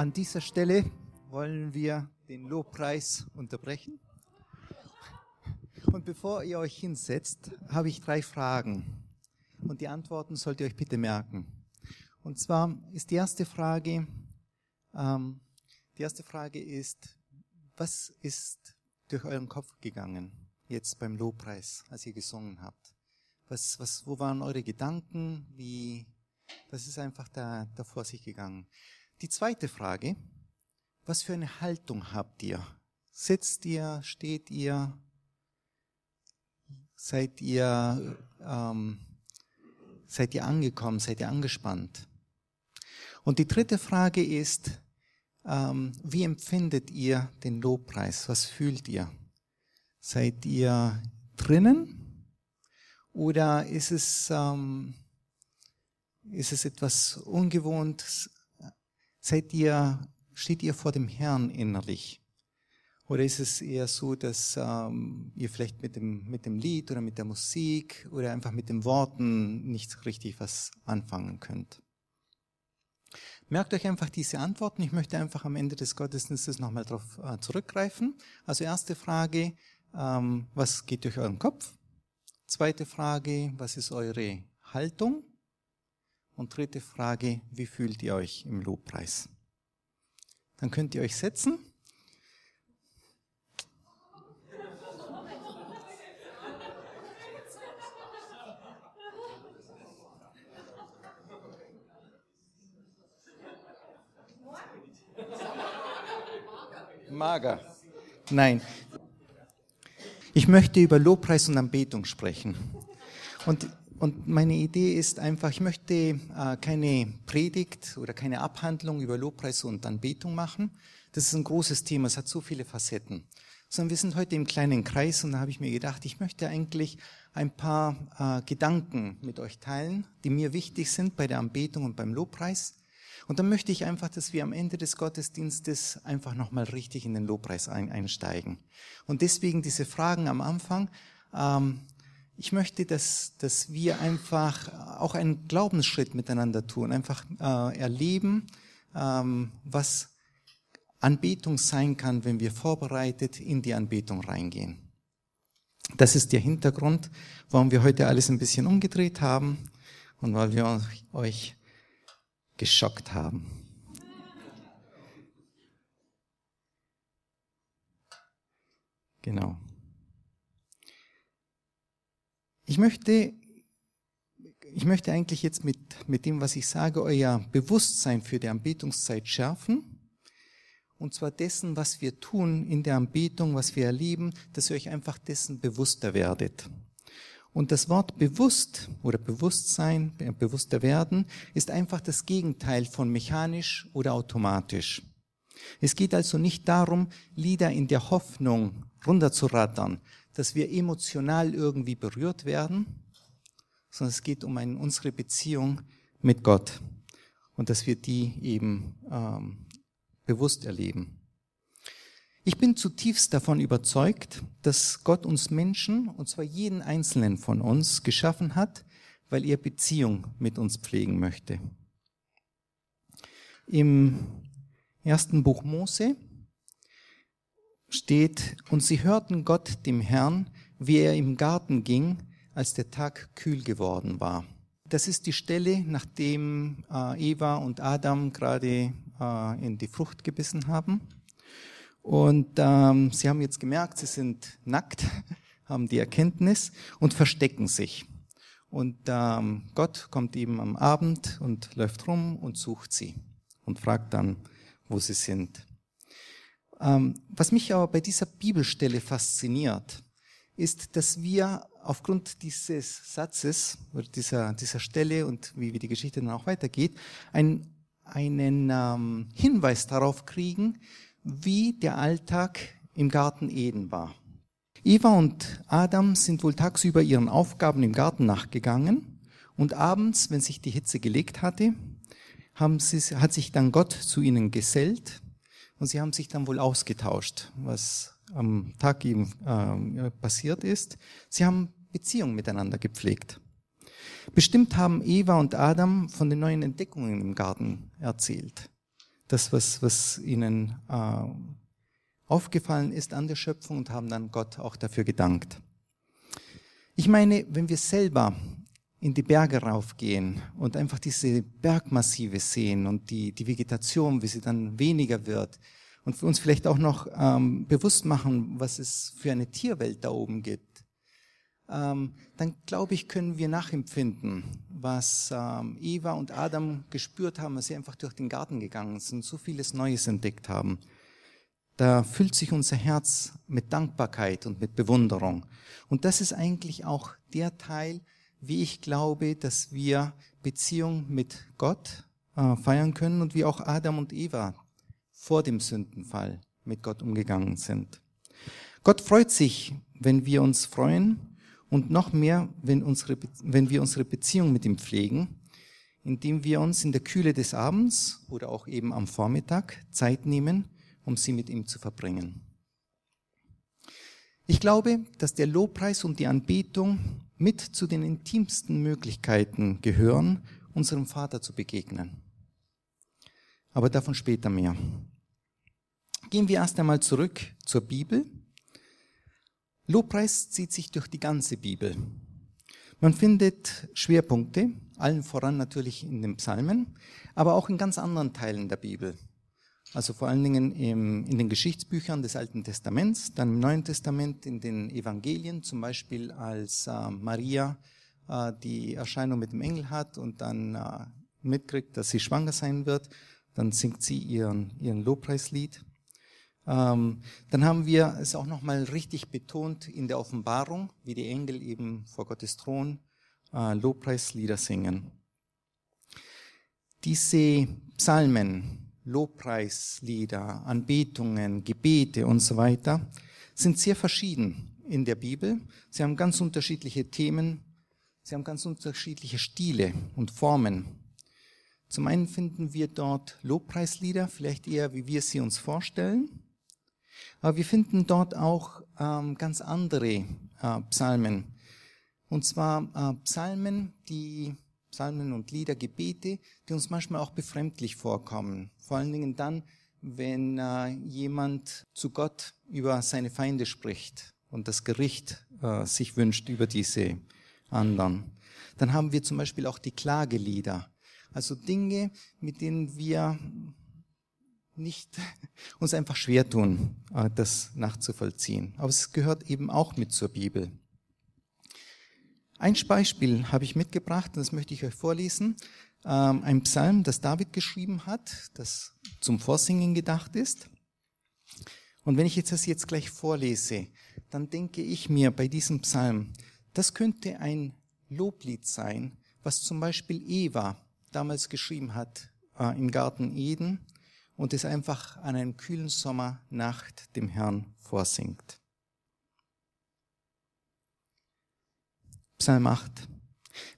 An dieser Stelle wollen wir den Lobpreis unterbrechen. Und bevor ihr euch hinsetzt, habe ich drei Fragen. Und die Antworten sollt ihr euch bitte merken. Und zwar ist die erste Frage, ähm, die erste Frage ist, was ist durch euren Kopf gegangen jetzt beim Lobpreis, als ihr gesungen habt? Was, was, wo waren eure Gedanken? Wie, das ist einfach da, da vor sich gegangen. Die zweite Frage, was für eine Haltung habt ihr? Sitzt ihr, steht ihr, seid ihr, ähm, seid ihr angekommen, seid ihr angespannt? Und die dritte Frage ist, ähm, wie empfindet ihr den Lobpreis? Was fühlt ihr? Seid ihr drinnen? Oder ist es, ähm, ist es etwas Ungewohntes? Seid ihr, steht ihr vor dem Herrn innerlich? Oder ist es eher so, dass ähm, ihr vielleicht mit dem, mit dem Lied oder mit der Musik oder einfach mit den Worten nicht richtig was anfangen könnt? Merkt euch einfach diese Antworten. Ich möchte einfach am Ende des Gottesdienstes nochmal darauf äh, zurückgreifen. Also erste Frage, ähm, was geht durch euren Kopf? Zweite Frage, was ist eure Haltung? Und dritte Frage, wie fühlt ihr euch im Lobpreis? Dann könnt ihr euch setzen. Mager. Nein. Ich möchte über Lobpreis und Anbetung sprechen. Und, und meine Idee ist einfach, ich möchte äh, keine Predigt oder keine Abhandlung über Lobpreis und Anbetung machen. Das ist ein großes Thema, es hat so viele Facetten. Sondern wir sind heute im kleinen Kreis und da habe ich mir gedacht, ich möchte eigentlich ein paar äh, Gedanken mit euch teilen, die mir wichtig sind bei der Anbetung und beim Lobpreis. Und dann möchte ich einfach, dass wir am Ende des Gottesdienstes einfach nochmal richtig in den Lobpreis ein, einsteigen. Und deswegen diese Fragen am Anfang. Ähm, ich möchte, dass, dass wir einfach auch einen Glaubensschritt miteinander tun, einfach äh, erleben, ähm, was Anbetung sein kann, wenn wir vorbereitet in die Anbetung reingehen. Das ist der Hintergrund, warum wir heute alles ein bisschen umgedreht haben und weil wir euch geschockt haben. Genau. Ich möchte, ich möchte eigentlich jetzt mit, mit dem, was ich sage, euer Bewusstsein für die Anbetungszeit schärfen. Und zwar dessen, was wir tun in der Anbetung, was wir erleben, dass ihr euch einfach dessen bewusster werdet. Und das Wort bewusst oder Bewusstsein, bewusster werden, ist einfach das Gegenteil von mechanisch oder automatisch. Es geht also nicht darum, Lieder in der Hoffnung runterzurattern, dass wir emotional irgendwie berührt werden, sondern es geht um eine, unsere Beziehung mit Gott und dass wir die eben ähm, bewusst erleben. Ich bin zutiefst davon überzeugt, dass Gott uns Menschen, und zwar jeden einzelnen von uns, geschaffen hat, weil er Beziehung mit uns pflegen möchte. Im ersten Buch Mose steht, und sie hörten Gott, dem Herrn, wie er im Garten ging, als der Tag kühl geworden war. Das ist die Stelle, nachdem äh, Eva und Adam gerade äh, in die Frucht gebissen haben. Und ähm, sie haben jetzt gemerkt, sie sind nackt, haben die Erkenntnis und verstecken sich. Und ähm, Gott kommt eben am Abend und läuft rum und sucht sie und fragt dann, wo sie sind. Ähm, was mich aber bei dieser Bibelstelle fasziniert, ist, dass wir aufgrund dieses Satzes oder dieser, dieser Stelle und wie, wie die Geschichte dann auch weitergeht, ein, einen ähm, Hinweis darauf kriegen, wie der Alltag im Garten Eden war. Eva und Adam sind wohl tagsüber ihren Aufgaben im Garten nachgegangen und abends, wenn sich die Hitze gelegt hatte, haben sie, hat sich dann Gott zu ihnen gesellt und sie haben sich dann wohl ausgetauscht, was am Tag eben äh, passiert ist. Sie haben Beziehungen miteinander gepflegt. Bestimmt haben Eva und Adam von den neuen Entdeckungen im Garten erzählt das, was, was ihnen äh, aufgefallen ist an der Schöpfung und haben dann Gott auch dafür gedankt. Ich meine, wenn wir selber in die Berge raufgehen und einfach diese Bergmassive sehen und die, die Vegetation, wie sie dann weniger wird und für uns vielleicht auch noch ähm, bewusst machen, was es für eine Tierwelt da oben gibt, ähm, dann glaube ich, können wir nachempfinden, was ähm, Eva und Adam gespürt haben, als sie einfach durch den Garten gegangen sind, so vieles Neues entdeckt haben. Da füllt sich unser Herz mit Dankbarkeit und mit Bewunderung. Und das ist eigentlich auch der Teil, wie ich glaube, dass wir Beziehung mit Gott äh, feiern können und wie auch Adam und Eva vor dem Sündenfall mit Gott umgegangen sind. Gott freut sich, wenn wir uns freuen und noch mehr, wenn, unsere, wenn wir unsere Beziehung mit ihm pflegen, indem wir uns in der Kühle des Abends oder auch eben am Vormittag Zeit nehmen, um sie mit ihm zu verbringen. Ich glaube, dass der Lobpreis und die Anbetung mit zu den intimsten Möglichkeiten gehören, unserem Vater zu begegnen. Aber davon später mehr. Gehen wir erst einmal zurück zur Bibel. Lobpreis zieht sich durch die ganze Bibel. Man findet Schwerpunkte, allen voran natürlich in den Psalmen, aber auch in ganz anderen Teilen der Bibel. Also vor allen Dingen im, in den Geschichtsbüchern des Alten Testaments, dann im Neuen Testament, in den Evangelien, zum Beispiel als äh, Maria äh, die Erscheinung mit dem Engel hat und dann äh, mitkriegt, dass sie schwanger sein wird, dann singt sie ihren, ihren Lobpreislied. Ähm, dann haben wir es auch nochmal richtig betont in der Offenbarung, wie die Engel eben vor Gottes Thron äh, Lobpreislieder singen. Diese Psalmen, Lobpreislieder, Anbetungen, Gebete und so weiter sind sehr verschieden in der Bibel. Sie haben ganz unterschiedliche Themen, sie haben ganz unterschiedliche Stile und Formen. Zum einen finden wir dort Lobpreislieder, vielleicht eher wie wir sie uns vorstellen, aber wir finden dort auch ähm, ganz andere äh, Psalmen. Und zwar äh, Psalmen, die Psalmen und Lieder, Gebete, die uns manchmal auch befremdlich vorkommen. Vor allen Dingen dann, wenn äh, jemand zu Gott über seine Feinde spricht und das Gericht äh, sich wünscht über diese anderen. Dann haben wir zum Beispiel auch die Klagelieder. Also Dinge, mit denen wir nicht uns einfach schwer tun, äh, das nachzuvollziehen. Aber es gehört eben auch mit zur Bibel. Ein Beispiel habe ich mitgebracht, und das möchte ich euch vorlesen. Ähm, ein Psalm, das David geschrieben hat, das zum Vorsingen gedacht ist. Und wenn ich jetzt das jetzt gleich vorlese, dann denke ich mir bei diesem Psalm, das könnte ein Loblied sein, was zum Beispiel Eva damals geschrieben hat äh, im Garten Eden und es einfach an einem kühlen Sommernacht dem Herrn vorsingt. Psalm 8.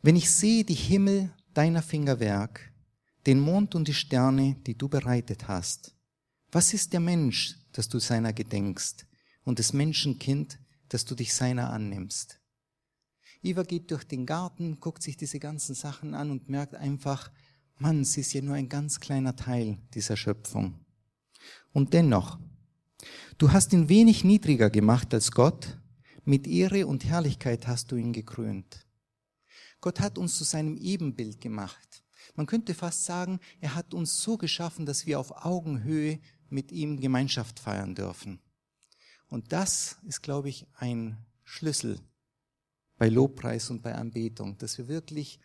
Wenn ich sehe die Himmel deiner Fingerwerk, den Mond und die Sterne, die du bereitet hast, was ist der Mensch, dass du seiner gedenkst, und des Menschenkind, dass du dich seiner annimmst? Eva geht durch den Garten, guckt sich diese ganzen Sachen an und merkt einfach, Mann, sie ist ja nur ein ganz kleiner Teil dieser Schöpfung. Und dennoch, du hast ihn wenig niedriger gemacht als Gott, mit Ehre und Herrlichkeit hast du ihn gekrönt. Gott hat uns zu seinem Ebenbild gemacht. Man könnte fast sagen, er hat uns so geschaffen, dass wir auf Augenhöhe mit ihm Gemeinschaft feiern dürfen. Und das ist, glaube ich, ein Schlüssel bei Lobpreis und bei Anbetung, dass wir wirklich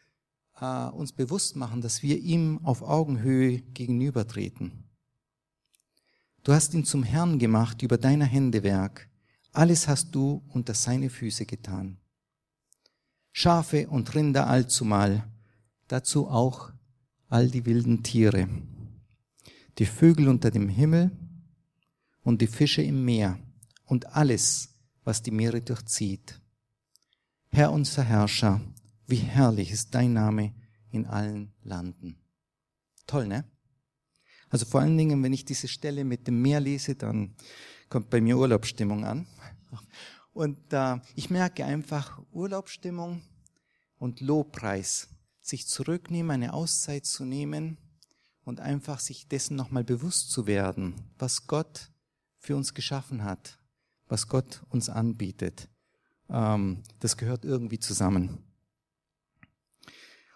äh, uns bewusst machen, dass wir ihm auf Augenhöhe gegenübertreten. Du hast ihn zum Herrn gemacht über deiner Hände Werk. Alles hast du unter seine Füße getan. Schafe und Rinder allzumal, dazu auch all die wilden Tiere, die Vögel unter dem Himmel und die Fische im Meer und alles, was die Meere durchzieht. Herr unser Herrscher, wie herrlich ist dein Name in allen Landen. Toll, ne? Also vor allen Dingen, wenn ich diese Stelle mit dem Meer lese, dann kommt bei mir Urlaubsstimmung an. Und äh, ich merke einfach Urlaubsstimmung und Lobpreis, sich zurücknehmen, eine Auszeit zu nehmen und einfach sich dessen nochmal bewusst zu werden, was Gott für uns geschaffen hat, was Gott uns anbietet. Ähm, das gehört irgendwie zusammen.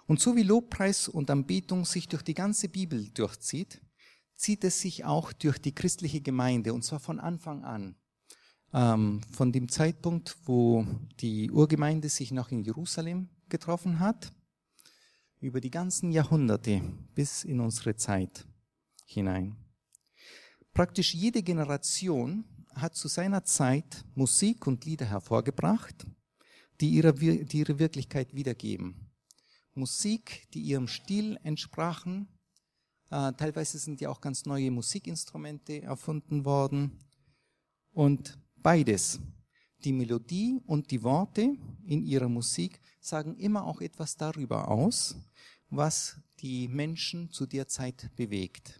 Und so wie Lobpreis und Anbetung sich durch die ganze Bibel durchzieht, zieht es sich auch durch die christliche Gemeinde, und zwar von Anfang an. Ähm, von dem Zeitpunkt, wo die Urgemeinde sich noch in Jerusalem getroffen hat, über die ganzen Jahrhunderte bis in unsere Zeit hinein. Praktisch jede Generation hat zu seiner Zeit Musik und Lieder hervorgebracht, die ihre, die ihre Wirklichkeit wiedergeben. Musik, die ihrem Stil entsprachen. Äh, teilweise sind ja auch ganz neue Musikinstrumente erfunden worden. Und beides, die Melodie und die Worte in ihrer Musik, sagen immer auch etwas darüber aus, was die Menschen zu der Zeit bewegt.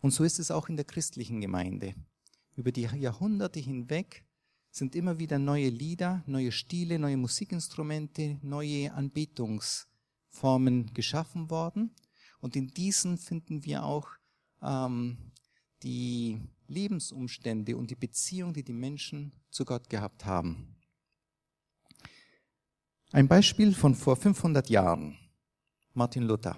Und so ist es auch in der christlichen Gemeinde. Über die Jahrhunderte hinweg sind immer wieder neue Lieder, neue Stile, neue Musikinstrumente, neue Anbetungsformen geschaffen worden. Und in diesen finden wir auch ähm, die Lebensumstände und die Beziehung, die die Menschen zu Gott gehabt haben. Ein Beispiel von vor 500 Jahren. Martin Luther.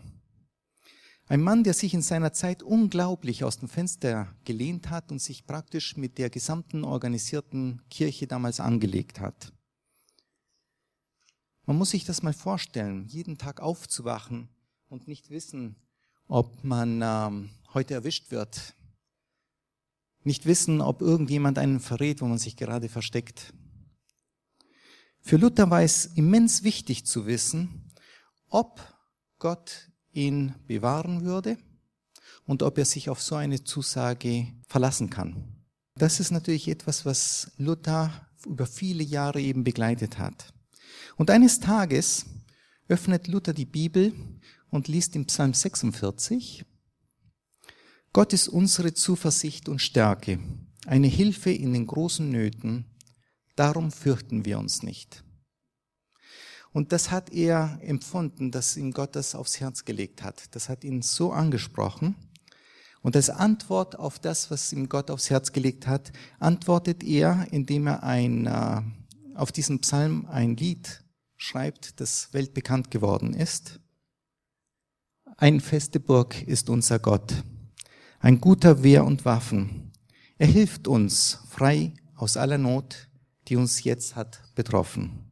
Ein Mann, der sich in seiner Zeit unglaublich aus dem Fenster gelehnt hat und sich praktisch mit der gesamten organisierten Kirche damals angelegt hat. Man muss sich das mal vorstellen, jeden Tag aufzuwachen und nicht wissen, ob man ähm, heute erwischt wird. Nicht wissen, ob irgendjemand einen verrät, wo man sich gerade versteckt. Für Luther war es immens wichtig zu wissen, ob Gott ihn bewahren würde und ob er sich auf so eine Zusage verlassen kann. Das ist natürlich etwas, was Luther über viele Jahre eben begleitet hat. Und eines Tages öffnet Luther die Bibel und liest im Psalm 46, Gott ist unsere Zuversicht und Stärke, eine Hilfe in den großen Nöten, darum fürchten wir uns nicht. Und das hat er empfunden, dass ihm Gott das aufs Herz gelegt hat. Das hat ihn so angesprochen. Und als Antwort auf das, was ihm Gott aufs Herz gelegt hat, antwortet er, indem er ein, äh, auf diesen Psalm ein Lied schreibt, das weltbekannt geworden ist. Ein feste Burg ist unser Gott, ein guter Wehr und Waffen. Er hilft uns frei aus aller Not, die uns jetzt hat betroffen.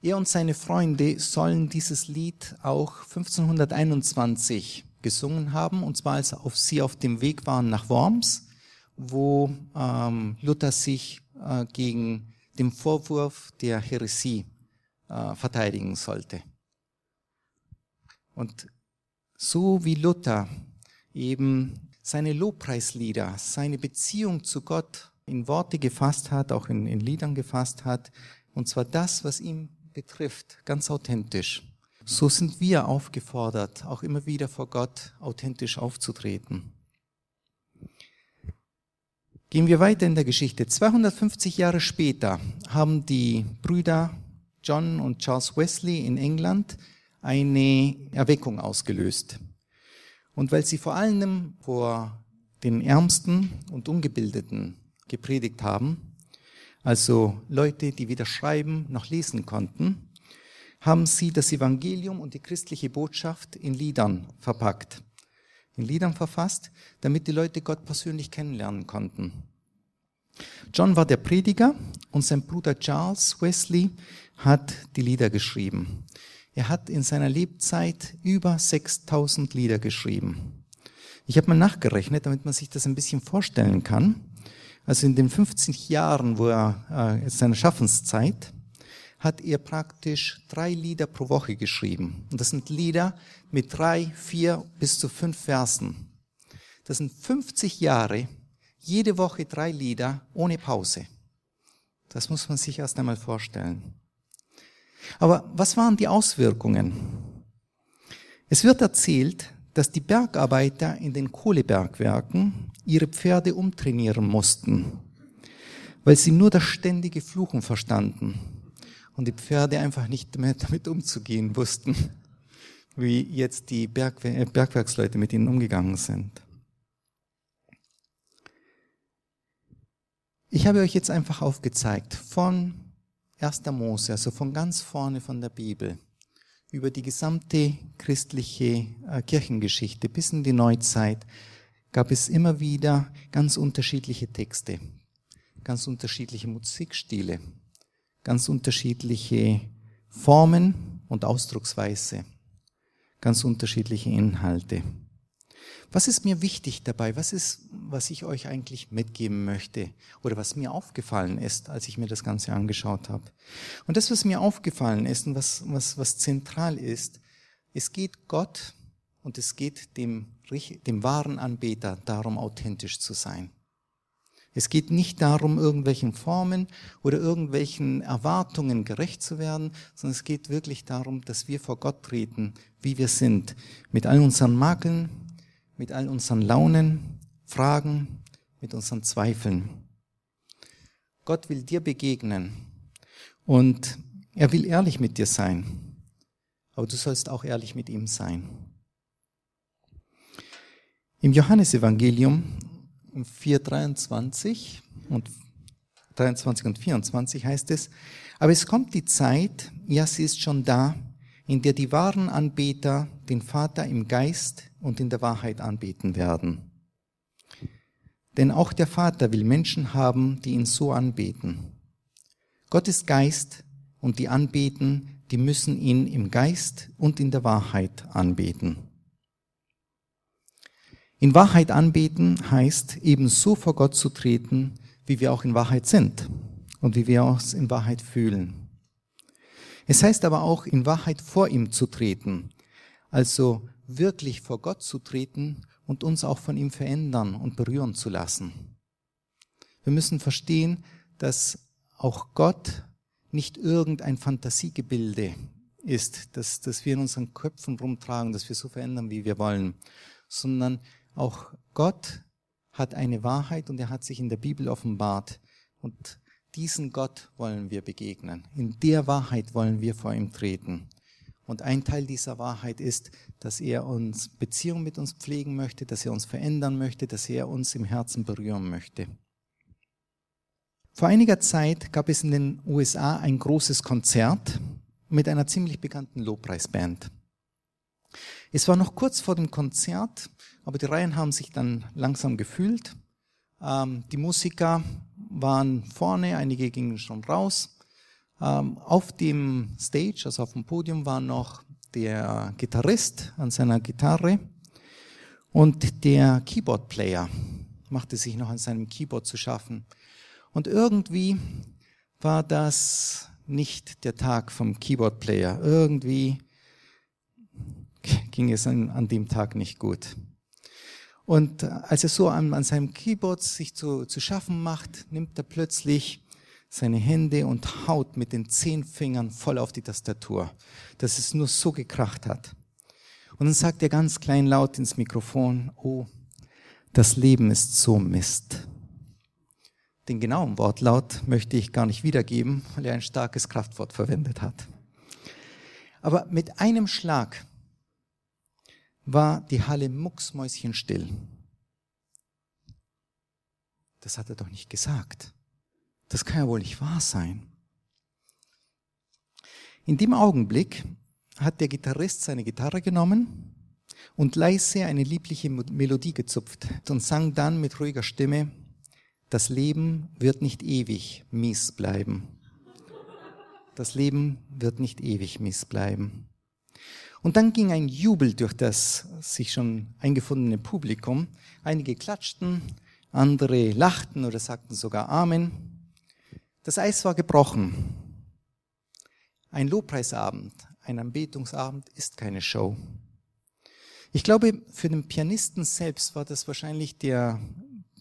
Er und seine Freunde sollen dieses Lied auch 1521 gesungen haben, und zwar als auf sie auf dem Weg waren nach Worms, wo ähm, Luther sich äh, gegen den Vorwurf der Heresie äh, verteidigen sollte. Und so wie Luther eben seine Lobpreislieder, seine Beziehung zu Gott in Worte gefasst hat, auch in, in Liedern gefasst hat, und zwar das, was ihm betrifft, ganz authentisch. So sind wir aufgefordert, auch immer wieder vor Gott authentisch aufzutreten. Gehen wir weiter in der Geschichte. 250 Jahre später haben die Brüder John und Charles Wesley in England eine Erweckung ausgelöst. Und weil sie vor allem vor den Ärmsten und Ungebildeten gepredigt haben, also Leute, die weder schreiben noch lesen konnten, haben sie das Evangelium und die christliche Botschaft in Liedern verpackt, in Liedern verfasst, damit die Leute Gott persönlich kennenlernen konnten. John war der Prediger und sein Bruder Charles Wesley hat die Lieder geschrieben. Er hat in seiner Lebzeit über 6000 Lieder geschrieben. Ich habe mal nachgerechnet, damit man sich das ein bisschen vorstellen kann. Also in den 50 Jahren, wo er äh, seiner Schaffenszeit, hat er praktisch drei Lieder pro Woche geschrieben. Und das sind Lieder mit drei, vier bis zu fünf Versen. Das sind 50 Jahre, jede Woche drei Lieder ohne Pause. Das muss man sich erst einmal vorstellen. Aber was waren die Auswirkungen? Es wird erzählt, dass die Bergarbeiter in den Kohlebergwerken ihre Pferde umtrainieren mussten, weil sie nur das ständige Fluchen verstanden und die Pferde einfach nicht mehr damit umzugehen wussten. wie jetzt die Bergwer Bergwerksleute mit ihnen umgegangen sind. Ich habe euch jetzt einfach aufgezeigt von 1. Mose, also von ganz vorne von der Bibel, über die gesamte christliche äh, Kirchengeschichte bis in die Neuzeit, gab es immer wieder ganz unterschiedliche Texte, ganz unterschiedliche Musikstile, ganz unterschiedliche Formen und Ausdrucksweise, ganz unterschiedliche Inhalte. Was ist mir wichtig dabei? Was ist, was ich euch eigentlich mitgeben möchte? Oder was mir aufgefallen ist, als ich mir das Ganze angeschaut habe? Und das, was mir aufgefallen ist und was, was, was zentral ist, es geht Gott und es geht dem, dem wahren Anbeter darum, authentisch zu sein. Es geht nicht darum, irgendwelchen Formen oder irgendwelchen Erwartungen gerecht zu werden, sondern es geht wirklich darum, dass wir vor Gott treten, wie wir sind, mit all unseren Makeln, mit all unseren Launen, Fragen, mit unseren Zweifeln. Gott will dir begegnen und er will ehrlich mit dir sein, aber du sollst auch ehrlich mit ihm sein. Im Johannesevangelium 4,23 und 23 und 24 heißt es, aber es kommt die Zeit, ja, sie ist schon da, in der die wahren Anbeter den Vater im Geist und in der Wahrheit anbeten werden. Denn auch der Vater will Menschen haben, die ihn so anbeten. Gott ist Geist und die anbeten, die müssen ihn im Geist und in der Wahrheit anbeten. In Wahrheit anbeten heißt eben so vor Gott zu treten, wie wir auch in Wahrheit sind und wie wir uns in Wahrheit fühlen. Es heißt aber auch, in Wahrheit vor ihm zu treten, also wirklich vor Gott zu treten und uns auch von ihm verändern und berühren zu lassen. Wir müssen verstehen, dass auch Gott nicht irgendein Fantasiegebilde ist, dass, dass wir in unseren Köpfen rumtragen, dass wir so verändern, wie wir wollen, sondern auch Gott hat eine Wahrheit und er hat sich in der Bibel offenbart. Und diesen Gott wollen wir begegnen. In der Wahrheit wollen wir vor ihm treten. Und ein Teil dieser Wahrheit ist, dass er uns Beziehung mit uns pflegen möchte, dass er uns verändern möchte, dass er uns im Herzen berühren möchte. Vor einiger Zeit gab es in den USA ein großes Konzert mit einer ziemlich bekannten Lobpreisband. Es war noch kurz vor dem Konzert, aber die Reihen haben sich dann langsam gefühlt. Ähm, die Musiker waren vorne, einige gingen schon raus. Ähm, auf dem Stage, also auf dem Podium, war noch der Gitarrist an seiner Gitarre und der Keyboard-Player machte sich noch an seinem Keyboard zu schaffen. Und irgendwie war das nicht der Tag vom Keyboard-Player. Irgendwie ging es an, an dem Tag nicht gut. Und als er so an, an seinem Keyboard sich zu, zu schaffen macht, nimmt er plötzlich seine Hände und haut mit den zehn Fingern voll auf die Tastatur, dass es nur so gekracht hat. Und dann sagt er ganz klein laut ins Mikrofon, oh, das Leben ist so Mist. Den genauen Wortlaut möchte ich gar nicht wiedergeben, weil er ein starkes Kraftwort verwendet hat. Aber mit einem Schlag war die Halle mucksmäuschenstill. Das hat er doch nicht gesagt. Das kann ja wohl nicht wahr sein. In dem Augenblick hat der Gitarrist seine Gitarre genommen und leise eine liebliche Melodie gezupft und sang dann mit ruhiger Stimme, das Leben wird nicht ewig mies bleiben. Das Leben wird nicht ewig mies bleiben. Und dann ging ein Jubel durch das sich schon eingefundene Publikum. Einige klatschten, andere lachten oder sagten sogar Amen. Das Eis war gebrochen. Ein Lobpreisabend, ein Anbetungsabend ist keine Show. Ich glaube, für den Pianisten selbst war das wahrscheinlich der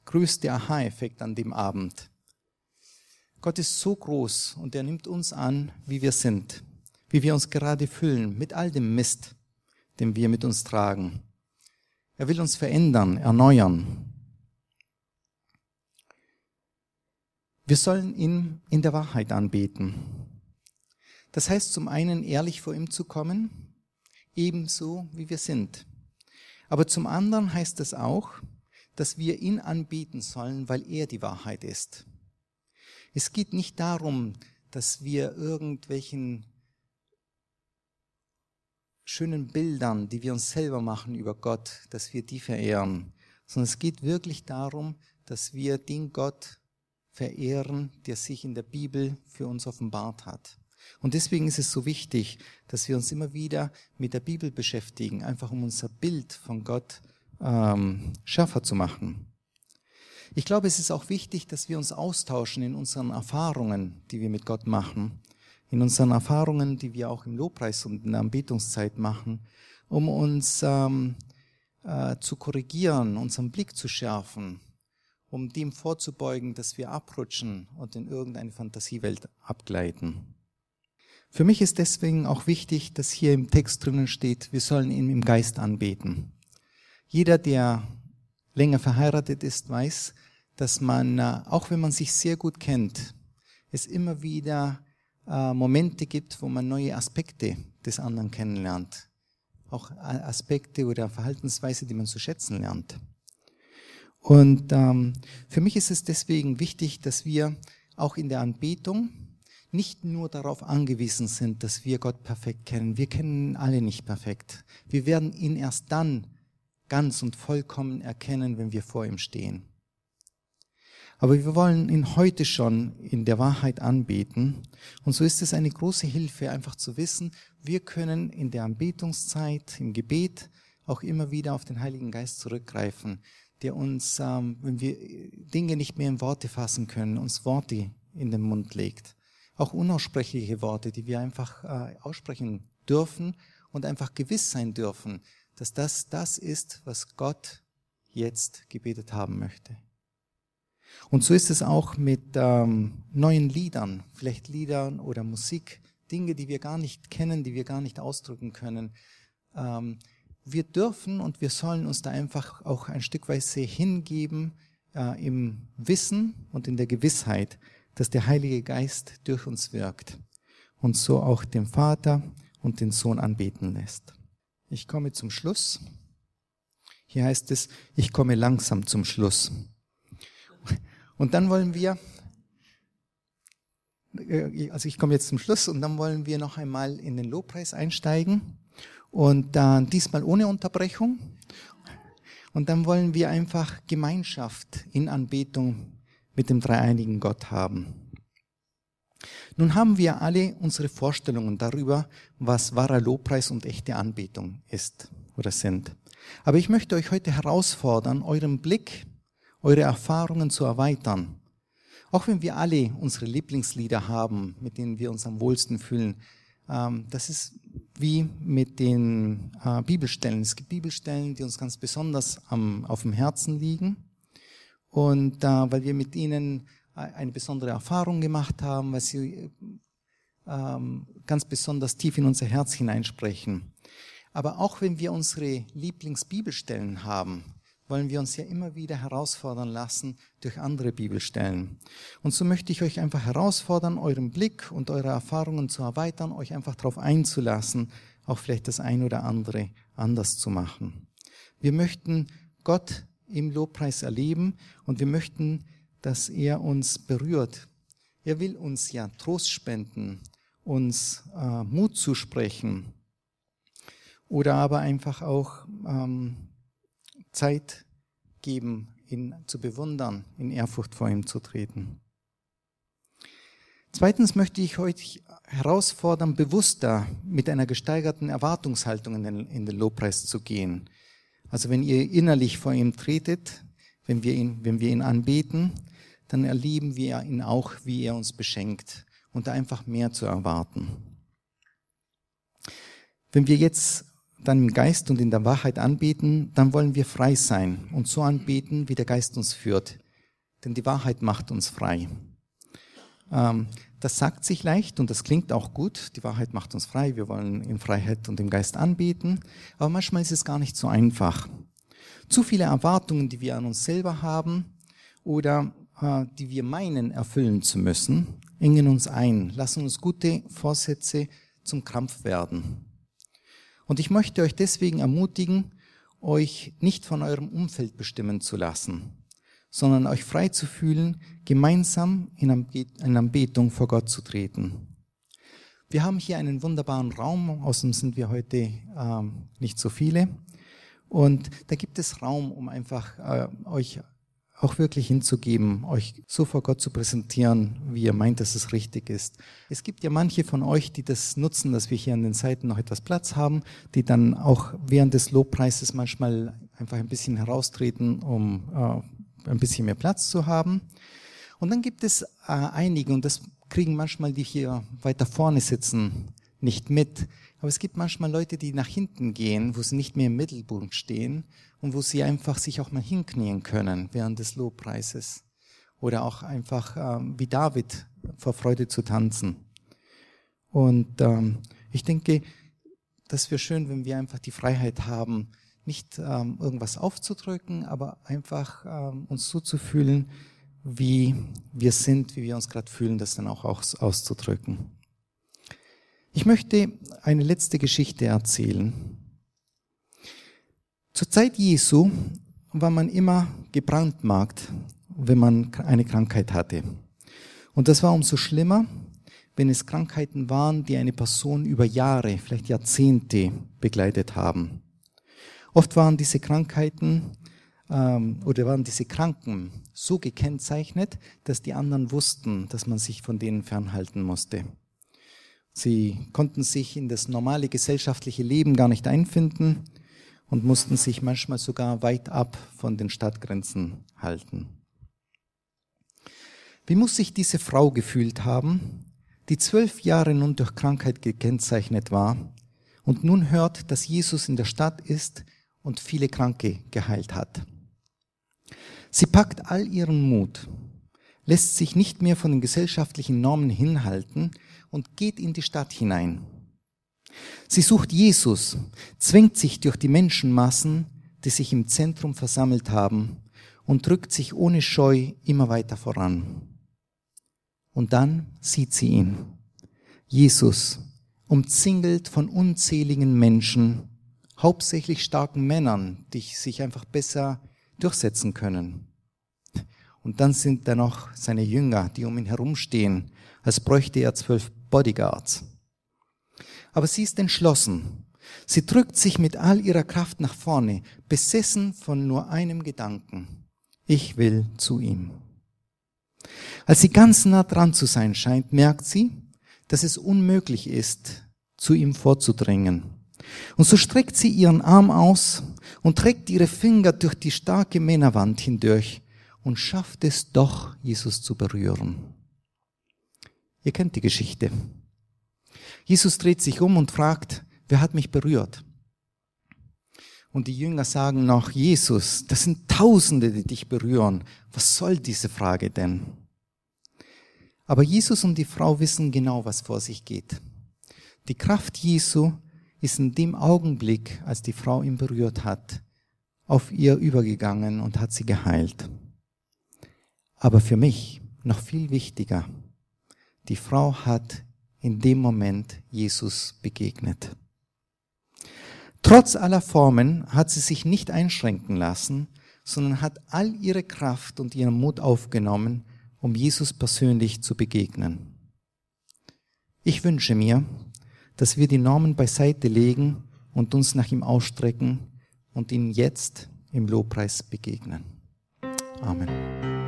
größte Aha-Effekt an dem Abend. Gott ist so groß und er nimmt uns an, wie wir sind wie wir uns gerade fühlen, mit all dem Mist, den wir mit uns tragen. Er will uns verändern, erneuern. Wir sollen ihn in der Wahrheit anbeten. Das heißt zum einen ehrlich vor ihm zu kommen, ebenso wie wir sind. Aber zum anderen heißt es auch, dass wir ihn anbieten sollen, weil er die Wahrheit ist. Es geht nicht darum, dass wir irgendwelchen schönen Bildern, die wir uns selber machen über Gott, dass wir die verehren, sondern es geht wirklich darum, dass wir den Gott verehren, der sich in der Bibel für uns offenbart hat. Und deswegen ist es so wichtig, dass wir uns immer wieder mit der Bibel beschäftigen, einfach um unser Bild von Gott ähm, schärfer zu machen. Ich glaube, es ist auch wichtig, dass wir uns austauschen in unseren Erfahrungen, die wir mit Gott machen, in unseren Erfahrungen, die wir auch im Lobpreis und in der Anbetungszeit machen, um uns ähm, äh, zu korrigieren, unseren Blick zu schärfen, um dem vorzubeugen, dass wir abrutschen und in irgendeine Fantasiewelt abgleiten. Für mich ist deswegen auch wichtig, dass hier im Text drinnen steht, wir sollen ihn im Geist anbeten. Jeder, der länger verheiratet ist, weiß, dass man, äh, auch wenn man sich sehr gut kennt, es immer wieder äh, Momente gibt, wo man neue Aspekte des anderen kennenlernt. Auch äh, Aspekte oder Verhaltensweise, die man zu schätzen lernt. Und ähm, für mich ist es deswegen wichtig, dass wir auch in der Anbetung nicht nur darauf angewiesen sind, dass wir Gott perfekt kennen. Wir kennen alle nicht perfekt. Wir werden ihn erst dann ganz und vollkommen erkennen, wenn wir vor ihm stehen. Aber wir wollen ihn heute schon in der Wahrheit anbeten. Und so ist es eine große Hilfe, einfach zu wissen, wir können in der Anbetungszeit, im Gebet, auch immer wieder auf den Heiligen Geist zurückgreifen, der uns, ähm, wenn wir Dinge nicht mehr in Worte fassen können, uns Worte in den Mund legt auch unaussprechliche Worte, die wir einfach äh, aussprechen dürfen und einfach gewiss sein dürfen, dass das das ist, was Gott jetzt gebetet haben möchte. Und so ist es auch mit ähm, neuen Liedern, vielleicht Liedern oder Musik, Dinge, die wir gar nicht kennen, die wir gar nicht ausdrücken können. Ähm, wir dürfen und wir sollen uns da einfach auch ein Stückweise hingeben äh, im Wissen und in der Gewissheit, dass der Heilige Geist durch uns wirkt und so auch den Vater und den Sohn anbeten lässt. Ich komme zum Schluss. Hier heißt es, ich komme langsam zum Schluss. Und dann wollen wir, äh, also ich komme jetzt zum Schluss und dann wollen wir noch einmal in den Lobpreis einsteigen und dann diesmal ohne Unterbrechung. Und dann wollen wir einfach Gemeinschaft in Anbetung mit dem dreieinigen Gott haben. Nun haben wir alle unsere Vorstellungen darüber, was wahrer Lobpreis und echte Anbetung ist oder sind. Aber ich möchte euch heute herausfordern, euren Blick, eure Erfahrungen zu erweitern. Auch wenn wir alle unsere Lieblingslieder haben, mit denen wir uns am wohlsten fühlen, ähm, das ist wie mit den äh, Bibelstellen. Es gibt Bibelstellen, die uns ganz besonders auf dem Herzen liegen und äh, weil wir mit ihnen äh, eine besondere Erfahrung gemacht haben, weil sie ähm, ganz besonders tief in unser Herz hineinsprechen. Aber auch wenn wir unsere Lieblingsbibelstellen haben, wollen wir uns ja immer wieder herausfordern lassen durch andere Bibelstellen. Und so möchte ich euch einfach herausfordern, euren Blick und eure Erfahrungen zu erweitern, euch einfach darauf einzulassen, auch vielleicht das ein oder andere anders zu machen. Wir möchten Gott im Lobpreis erleben und wir möchten, dass er uns berührt. Er will uns ja Trost spenden, uns äh, Mut zusprechen oder aber einfach auch ähm, Zeit geben, ihn zu bewundern, in Ehrfurcht vor ihm zu treten. Zweitens möchte ich euch herausfordern, bewusster mit einer gesteigerten Erwartungshaltung in den, in den Lobpreis zu gehen. Also wenn ihr innerlich vor ihm tretet, wenn wir ihn, wenn wir ihn anbeten, dann erleben wir ihn auch, wie er uns beschenkt und da einfach mehr zu erwarten. Wenn wir jetzt dann im Geist und in der Wahrheit anbeten, dann wollen wir frei sein und so anbeten, wie der Geist uns führt. Denn die Wahrheit macht uns frei. Ähm, das sagt sich leicht und das klingt auch gut. Die Wahrheit macht uns frei. Wir wollen in Freiheit und im Geist anbeten. Aber manchmal ist es gar nicht so einfach. Zu viele Erwartungen, die wir an uns selber haben oder äh, die wir meinen erfüllen zu müssen, engen uns ein, lassen uns gute Vorsätze zum Krampf werden. Und ich möchte euch deswegen ermutigen, euch nicht von eurem Umfeld bestimmen zu lassen, sondern euch frei zu fühlen, gemeinsam in Anbetung vor Gott zu treten. Wir haben hier einen wunderbaren Raum, außerdem sind wir heute ähm, nicht so viele. Und da gibt es Raum, um einfach äh, euch auch wirklich hinzugeben, euch so vor Gott zu präsentieren, wie ihr meint, dass es richtig ist. Es gibt ja manche von euch, die das nutzen, dass wir hier an den Seiten noch etwas Platz haben, die dann auch während des Lobpreises manchmal einfach ein bisschen heraustreten, um äh, ein bisschen mehr Platz zu haben. Und dann gibt es äh, einige, und das kriegen manchmal die hier weiter vorne sitzen nicht mit. Aber es gibt manchmal Leute, die nach hinten gehen, wo sie nicht mehr im Mittelpunkt stehen und wo sie einfach sich auch mal hinknien können während des Lobpreises. Oder auch einfach ähm, wie David vor Freude zu tanzen. Und ähm, ich denke, das wäre schön, wenn wir einfach die Freiheit haben, nicht ähm, irgendwas aufzudrücken, aber einfach ähm, uns so zu fühlen, wie wir sind, wie wir uns gerade fühlen, das dann auch aus, auszudrücken. Ich möchte eine letzte Geschichte erzählen. Zur Zeit Jesu war man immer gebrandmarkt, wenn man eine Krankheit hatte. Und das war umso schlimmer, wenn es Krankheiten waren, die eine Person über Jahre, vielleicht Jahrzehnte begleitet haben. Oft waren diese Krankheiten ähm, oder waren diese Kranken so gekennzeichnet, dass die anderen wussten, dass man sich von denen fernhalten musste. Sie konnten sich in das normale gesellschaftliche Leben gar nicht einfinden und mussten sich manchmal sogar weit ab von den Stadtgrenzen halten. Wie muss sich diese Frau gefühlt haben, die zwölf Jahre nun durch Krankheit gekennzeichnet war und nun hört, dass Jesus in der Stadt ist und viele Kranke geheilt hat? Sie packt all ihren Mut, lässt sich nicht mehr von den gesellschaftlichen Normen hinhalten und geht in die Stadt hinein. Sie sucht Jesus, zwängt sich durch die Menschenmassen, die sich im Zentrum versammelt haben, und drückt sich ohne Scheu immer weiter voran. Und dann sieht sie ihn. Jesus, umzingelt von unzähligen Menschen, hauptsächlich starken Männern, die sich einfach besser durchsetzen können. Und dann sind da noch seine Jünger, die um ihn herumstehen, als bräuchte er zwölf Bodyguards. Aber sie ist entschlossen. Sie drückt sich mit all ihrer Kraft nach vorne, besessen von nur einem Gedanken. Ich will zu ihm. Als sie ganz nah dran zu sein scheint, merkt sie, dass es unmöglich ist, zu ihm vorzudringen. Und so streckt sie ihren Arm aus und trägt ihre Finger durch die starke Männerwand hindurch und schafft es doch, Jesus zu berühren. Ihr kennt die Geschichte. Jesus dreht sich um und fragt, wer hat mich berührt? Und die Jünger sagen noch, Jesus, das sind Tausende, die dich berühren. Was soll diese Frage denn? Aber Jesus und die Frau wissen genau, was vor sich geht. Die Kraft Jesu ist in dem Augenblick, als die Frau ihn berührt hat, auf ihr übergegangen und hat sie geheilt. Aber für mich noch viel wichtiger, die Frau hat in dem Moment Jesus begegnet. Trotz aller Formen hat sie sich nicht einschränken lassen, sondern hat all ihre Kraft und ihren Mut aufgenommen, um Jesus persönlich zu begegnen. Ich wünsche mir, dass wir die Normen beiseite legen und uns nach ihm ausstrecken und ihn jetzt im Lobpreis begegnen. Amen.